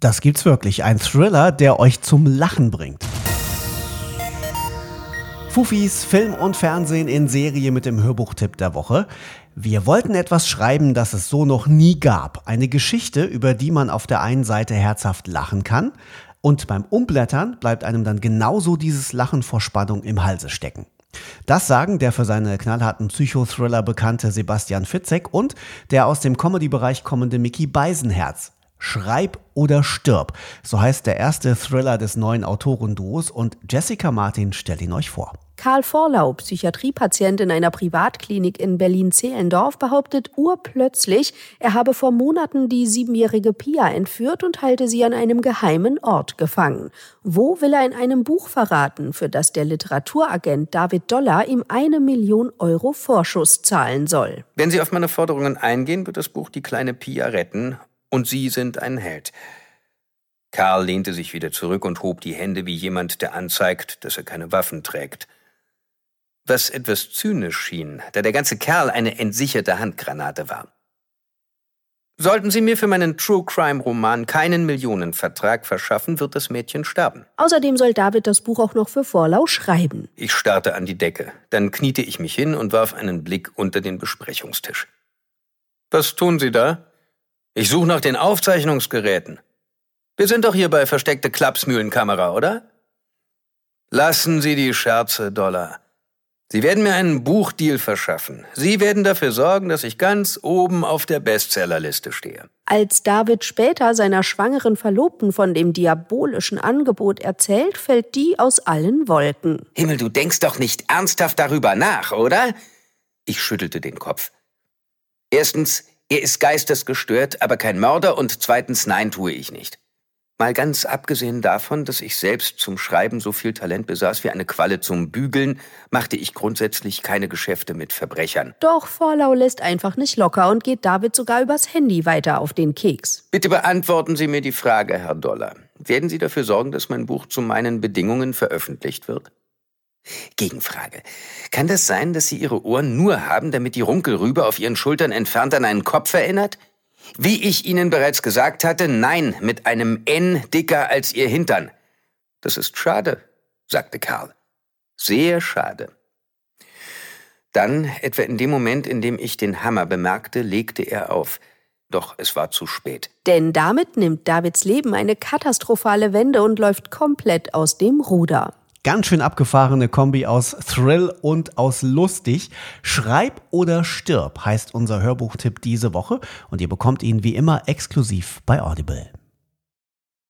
Das gibt's wirklich. Ein Thriller, der euch zum Lachen bringt. Fufis Film und Fernsehen in Serie mit dem Hörbuchtipp der Woche. Wir wollten etwas schreiben, das es so noch nie gab. Eine Geschichte, über die man auf der einen Seite herzhaft lachen kann und beim Umblättern bleibt einem dann genauso dieses Lachen vor Spannung im Halse stecken. Das sagen der für seine knallharten Psychothriller bekannte Sebastian Fitzek und der aus dem Comedy-Bereich kommende Mickey Beisenherz. Schreib oder stirb. So heißt der erste Thriller des neuen Autorenduos und Jessica Martin stellt ihn euch vor. Karl Vorlau, Psychiatriepatient in einer Privatklinik in Berlin-Zehlendorf, behauptet urplötzlich, er habe vor Monaten die siebenjährige Pia entführt und halte sie an einem geheimen Ort gefangen. Wo will er in einem Buch verraten, für das der Literaturagent David Dollar ihm eine Million Euro Vorschuss zahlen soll? Wenn Sie auf meine Forderungen eingehen, wird das Buch die kleine Pia retten und Sie sind ein Held. Karl lehnte sich wieder zurück und hob die Hände wie jemand, der anzeigt, dass er keine Waffen trägt. Was etwas zynisch schien, da der ganze Kerl eine entsicherte Handgranate war. Sollten Sie mir für meinen True Crime Roman keinen Millionenvertrag verschaffen, wird das Mädchen sterben. Außerdem soll David das Buch auch noch für Vorlau schreiben. Ich starrte an die Decke. Dann kniete ich mich hin und warf einen Blick unter den Besprechungstisch. Was tun Sie da? Ich suche nach den Aufzeichnungsgeräten. Wir sind doch hier bei versteckte Klapsmühlenkamera, oder? Lassen Sie die Scherze, Dollar. Sie werden mir einen Buchdeal verschaffen. Sie werden dafür sorgen, dass ich ganz oben auf der Bestsellerliste stehe. Als David später seiner schwangeren Verlobten von dem diabolischen Angebot erzählt, fällt die aus allen Wolken. Himmel, du denkst doch nicht ernsthaft darüber nach, oder? Ich schüttelte den Kopf. Erstens, er ist geistesgestört, aber kein Mörder und zweitens, nein, tue ich nicht. Mal ganz abgesehen davon, dass ich selbst zum Schreiben so viel Talent besaß wie eine Qualle zum Bügeln, machte ich grundsätzlich keine Geschäfte mit Verbrechern. Doch Vorlau lässt einfach nicht locker und geht David sogar übers Handy weiter auf den Keks. Bitte beantworten Sie mir die Frage, Herr Dollar. Werden Sie dafür sorgen, dass mein Buch zu meinen Bedingungen veröffentlicht wird? Gegenfrage. Kann das sein, dass Sie Ihre Ohren nur haben, damit die Runkelrübe auf Ihren Schultern entfernt an einen Kopf erinnert? Wie ich Ihnen bereits gesagt hatte, nein, mit einem N dicker als Ihr Hintern. Das ist schade, sagte Karl. Sehr schade. Dann, etwa in dem Moment, in dem ich den Hammer bemerkte, legte er auf. Doch es war zu spät. Denn damit nimmt Davids Leben eine katastrophale Wende und läuft komplett aus dem Ruder. Ganz schön abgefahrene Kombi aus Thrill und aus lustig. Schreib oder stirb heißt unser Hörbuchtipp diese Woche und ihr bekommt ihn wie immer exklusiv bei Audible.